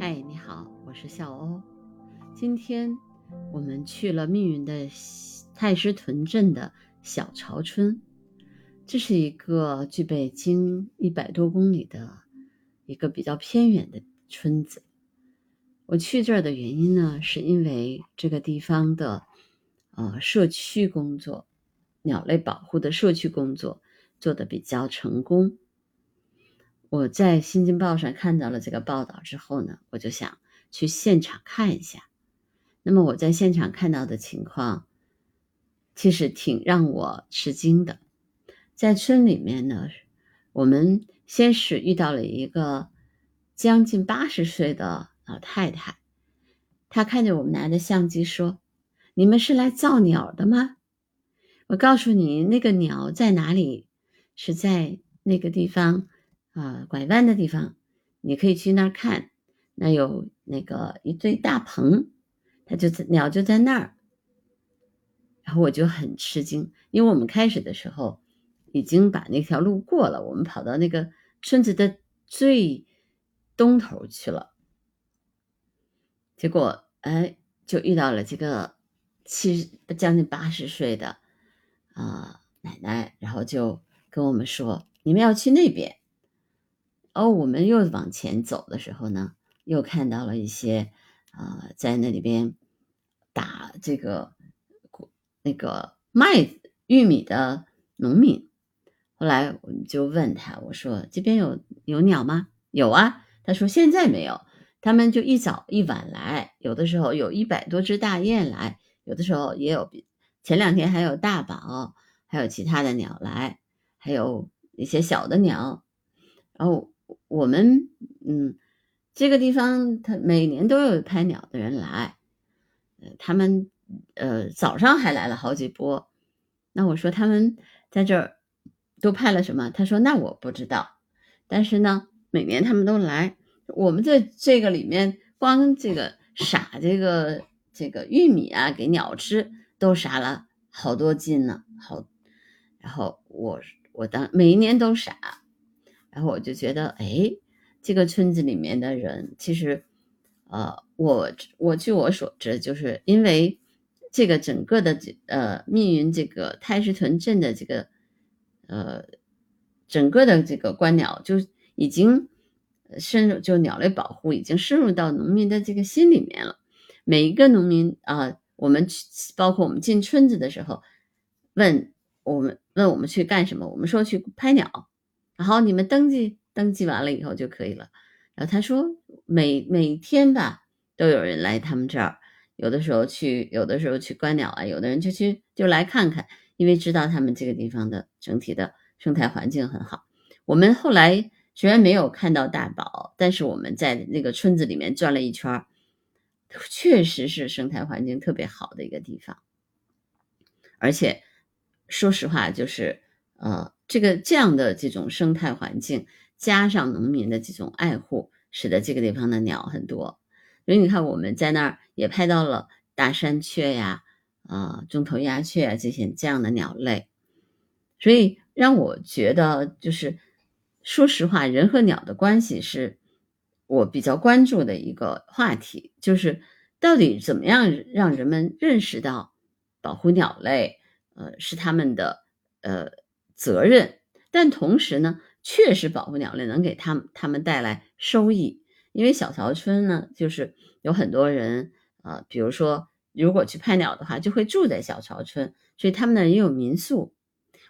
嗨，你好，我是笑欧。今天我们去了密云的太师屯镇的小潮村，这是一个距北京一百多公里的一个比较偏远的村子。我去这儿的原因呢，是因为这个地方的呃社区工作，鸟类保护的社区工作做的比较成功。我在《新京报》上看到了这个报道之后呢，我就想去现场看一下。那么我在现场看到的情况，其实挺让我吃惊的。在村里面呢，我们先是遇到了一个将近八十岁的老太太，她看见我们拿着相机说：“你们是来造鸟的吗？我告诉你，那个鸟在哪里？是在那个地方。”啊，拐弯的地方，你可以去那儿看，那有那个一堆大棚，它就在鸟就在那儿。然后我就很吃惊，因为我们开始的时候已经把那条路过了，我们跑到那个村子的最东头去了，结果哎，就遇到了这个七十将近八十岁的啊奶奶，然后就跟我们说：“你们要去那边。”哦，我们又往前走的时候呢，又看到了一些啊，在那里边打这个那个麦玉米的农民。后来我们就问他，我说：“这边有有鸟吗？”“有啊。”他说：“现在没有，他们就一早一晚来，有的时候有一百多只大雁来，有的时候也有，前两天还有大宝，还有其他的鸟来，还有一些小的鸟，然后。”我们嗯，这个地方他每年都有拍鸟的人来，呃，他们呃早上还来了好几波。那我说他们在这儿都拍了什么？他说那我不知道，但是呢，每年他们都来。我们这这个里面光这个撒这个这个玉米啊给鸟吃，都撒了好多斤呢。好，然后我我当每一年都撒。然后我就觉得，哎，这个村子里面的人，其实，呃，我我据我所知，就是因为这个整个的这呃密云这个太师屯镇的这个呃整个的这个观鸟就已经深入，就鸟类保护已经深入到农民的这个心里面了。每一个农民啊，我们去包括我们进村子的时候，问我们问我们去干什么，我们说去拍鸟。然后你们登记登记完了以后就可以了。然后他说每每天吧都有人来他们这儿，有的时候去，有的时候去观鸟啊，有的人就去就来看看，因为知道他们这个地方的整体的生态环境很好。我们后来虽然没有看到大宝，但是我们在那个村子里面转了一圈，确实是生态环境特别好的一个地方。而且说实话，就是呃。这个这样的这种生态环境，加上农民的这种爱护，使得这个地方的鸟很多。所以你看，我们在那儿也拍到了大山雀呀、啊中头鸦雀啊这些这样的鸟类。所以让我觉得，就是说实话，人和鸟的关系是我比较关注的一个话题，就是到底怎么样让人们认识到保护鸟类，呃，是他们的呃。责任，但同时呢，确实保护鸟类能给他们他们带来收益。因为小曹村呢，就是有很多人，呃，比如说如果去拍鸟的话，就会住在小曹村，所以他们那也有民宿。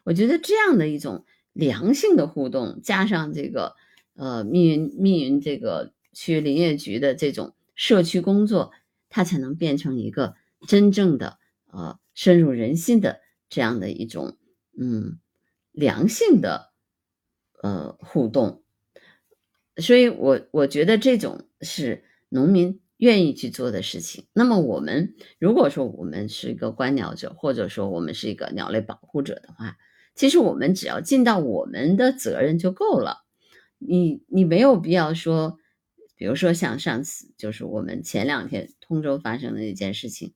我觉得这样的一种良性的互动，加上这个呃密云密云这个区林业局的这种社区工作，它才能变成一个真正的呃深入人心的这样的一种嗯。良性的呃互动，所以我我觉得这种是农民愿意去做的事情。那么我们如果说我们是一个观鸟者，或者说我们是一个鸟类保护者的话，其实我们只要尽到我们的责任就够了。你你没有必要说，比如说像上次就是我们前两天通州发生的那件事情，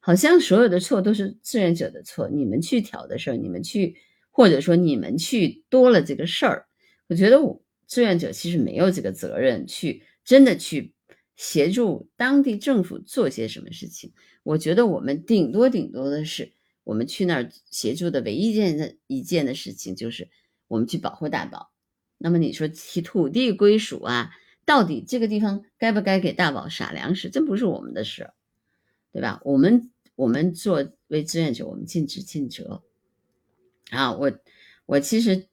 好像所有的错都是志愿者的错，你们去挑的事儿，你们去。或者说你们去多了这个事儿，我觉得我志愿者其实没有这个责任去真的去协助当地政府做些什么事情。我觉得我们顶多顶多的是，我们去那儿协助的唯一一件的一件的事情，就是我们去保护大宝。那么你说提土地归属啊，到底这个地方该不该给大宝撒粮食，真不是我们的事，对吧？我们我们作为志愿者，我们尽职尽责。啊，我我其实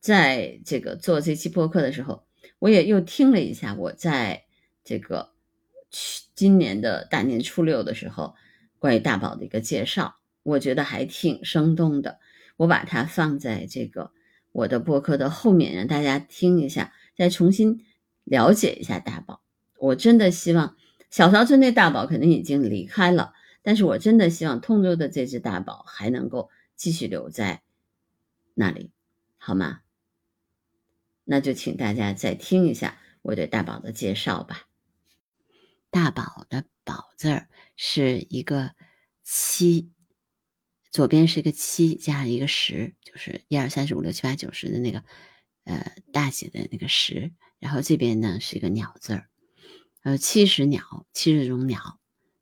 在这个做这期播客的时候，我也又听了一下我在这个去今年的大年初六的时候关于大宝的一个介绍，我觉得还挺生动的。我把它放在这个我的播客的后面，让大家听一下，再重新了解一下大宝。我真的希望小曹村那大宝肯定已经离开了，但是我真的希望通州的这只大宝还能够。继续留在那里，好吗？那就请大家再听一下我对大宝的介绍吧。大宝的“宝”字儿是一个七，左边是一个七，加上一个十，就是一二三四五六七八九十的那个呃大写的那个十。然后这边呢是一个鸟字儿，呃，七十鸟，七十种鸟，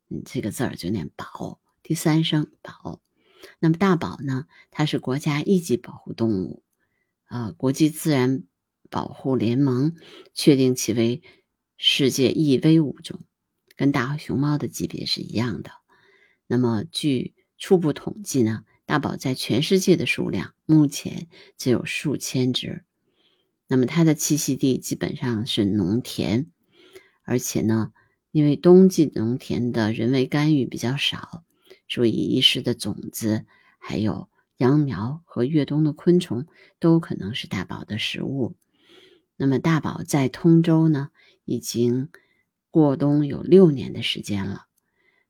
嗯，这个字儿就念“宝”，第三声“宝”。那么大宝呢？它是国家一级保护动物，呃，国际自然保护联盟确定其为世界易危物种，跟大熊猫的级别是一样的。那么据初步统计呢，大宝在全世界的数量目前只有数千只。那么它的栖息地基本上是农田，而且呢，因为冬季农田的人为干预比较少。所以，遗失的种子，还有秧苗和越冬的昆虫，都可能是大宝的食物。那么，大宝在通州呢，已经过冬有六年的时间了。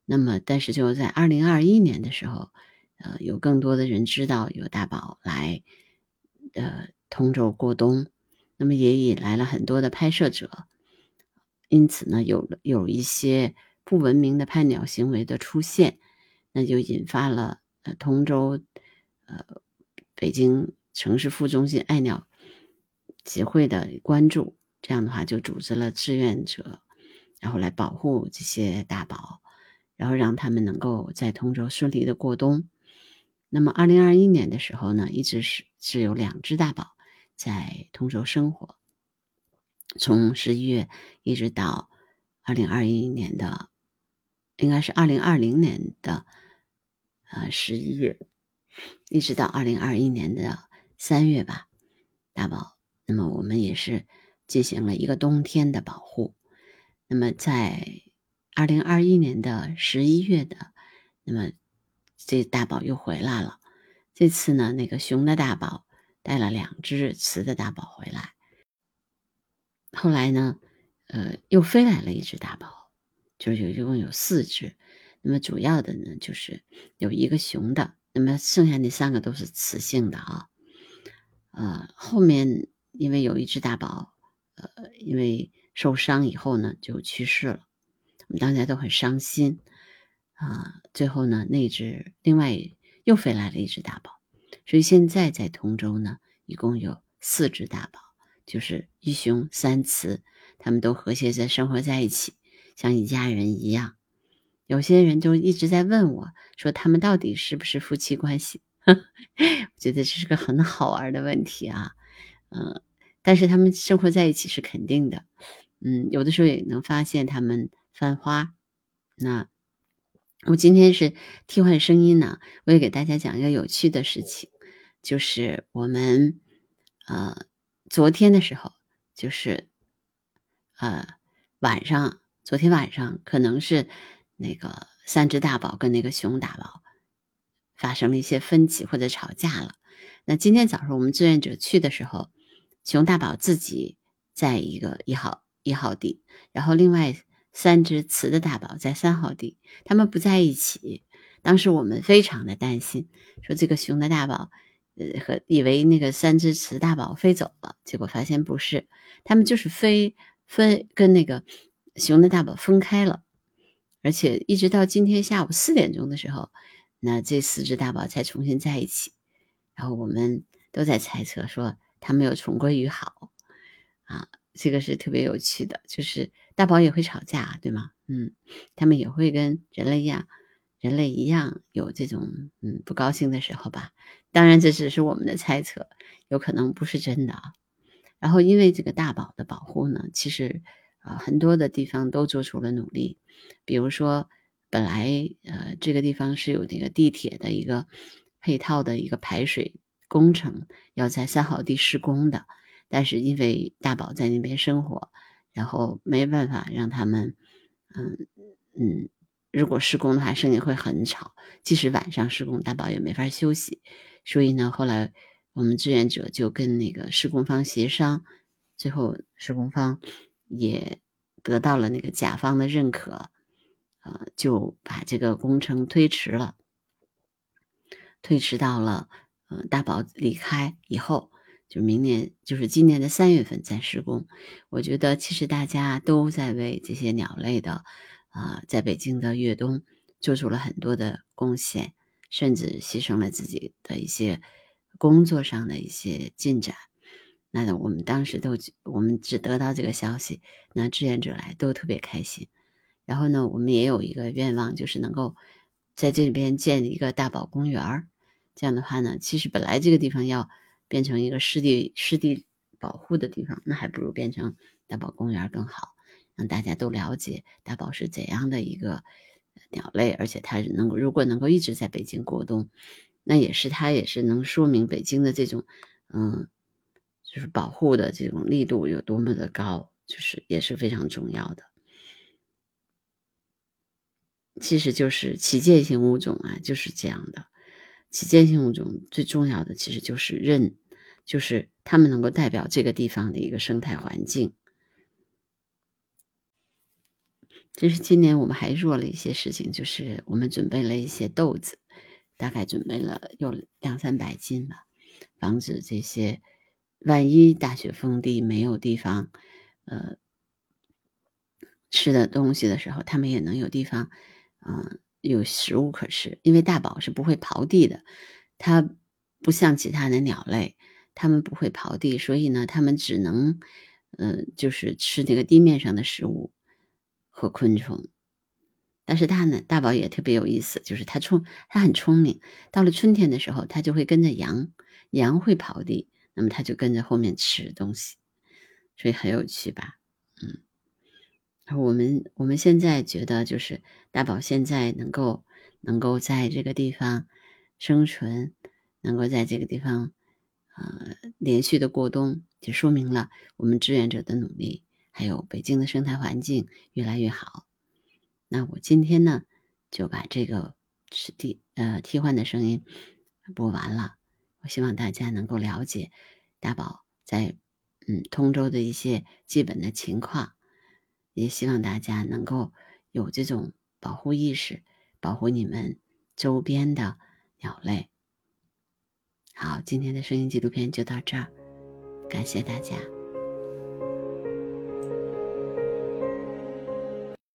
那么，但是就在二零二一年的时候，呃，有更多的人知道有大宝来，呃，通州过冬。那么，也引来了很多的拍摄者，因此呢，有了有一些不文明的拍鸟行为的出现。那就引发了呃通州，呃北京城市副中心爱鸟协会的关注，这样的话就组织了志愿者，然后来保护这些大宝，然后让他们能够在通州顺利的过冬。那么二零二一年的时候呢，一直是是有两只大宝在通州生活，从十一月一直到二零二一年的，应该是二零二零年的。呃，十一月一直到二零二一年的三月吧，大宝。那么我们也是进行了一个冬天的保护。那么在二零二一年的十一月的，那么这大宝又回来了。这次呢，那个雄的大宝带了两只雌的大宝回来。后来呢，呃，又飞来了一只大宝，就是有一共有四只。那么主要的呢，就是有一个雄的，那么剩下那三个都是雌性的啊。呃，后面因为有一只大宝，呃，因为受伤以后呢就去世了，我们大家都很伤心啊。最后呢，那只另外又飞来了一只大宝，所以现在在通州呢，一共有四只大宝，就是一雄三雌，他们都和谐在生活在一起，像一家人一样。有些人就一直在问我，说他们到底是不是夫妻关系？我觉得这是个很好玩的问题啊，嗯，但是他们生活在一起是肯定的，嗯，有的时候也能发现他们翻花。那我今天是替换声音呢，我也给大家讲一个有趣的事情，就是我们呃昨天的时候，就是呃晚上，昨天晚上可能是。那个三只大宝跟那个熊大宝发生了一些分歧或者吵架了。那今天早上我们志愿者去的时候，熊大宝自己在一个一号一号地，然后另外三只雌的大宝在三号地，他们不在一起。当时我们非常的担心，说这个熊的大宝，呃，和以为那个三只雌大宝飞走了，结果发现不是，他们就是飞分跟那个熊的大宝分开了。而且一直到今天下午四点钟的时候，那这四只大宝才重新在一起。然后我们都在猜测说，他们又重归于好啊，这个是特别有趣的。就是大宝也会吵架，对吗？嗯，他们也会跟人类一样，人类一样有这种嗯不高兴的时候吧。当然，这只是我们的猜测，有可能不是真的啊。然后，因为这个大宝的保护呢，其实啊很多的地方都做出了努力，比如说本来呃这个地方是有这个地铁的一个配套的一个排水工程要在三号地施工的，但是因为大宝在那边生活，然后没办法让他们。嗯嗯，如果施工的话，声音会很吵。即使晚上施工，大宝也没法休息。所以呢，后来我们志愿者就跟那个施工方协商，最后施工方也得到了那个甲方的认可，呃，就把这个工程推迟了，推迟到了嗯大宝离开以后。就明年，就是今年的三月份再施工。我觉得其实大家都在为这些鸟类的，啊，在北京的越冬做出了很多的贡献，甚至牺牲了自己的一些工作上的一些进展。那我们当时都，我们只得到这个消息，那志愿者来都特别开心。然后呢，我们也有一个愿望，就是能够在这里边建一个大宝公园儿。这样的话呢，其实本来这个地方要。变成一个湿地湿地保护的地方，那还不如变成大宝公园更好，让大家都了解大宝是怎样的一个鸟类，而且它能够如果能够一直在北京过冬，那也是它也是能说明北京的这种嗯，就是保护的这种力度有多么的高，就是也是非常重要的。其实就是旗舰性物种啊，就是这样的。旗舰性物种最重要的其实就是认，就是它们能够代表这个地方的一个生态环境。这是今年我们还做了一些事情，就是我们准备了一些豆子，大概准备了有两三百斤吧，防止这些万一大雪封地没有地方，呃，吃的东西的时候，它们也能有地方，嗯。有食物可吃，因为大宝是不会刨地的，它不像其他的鸟类，它们不会刨地，所以呢，它们只能，嗯，就是吃这个地面上的食物和昆虫。但是它呢，大宝也特别有意思，就是它聪，它很聪明。到了春天的时候，它就会跟着羊，羊会刨地，那么它就跟着后面吃东西，所以很有趣吧，嗯。我们我们现在觉得，就是大宝现在能够能够在这个地方生存，能够在这个地方呃连续的过冬，就说明了我们志愿者的努力，还有北京的生态环境越来越好。那我今天呢就把这个是替呃替换的声音播完了。希望大家能够了解大宝在嗯通州的一些基本的情况。也希望大家能够有这种保护意识，保护你们周边的鸟类。好，今天的声音纪录片就到这儿，感谢大家。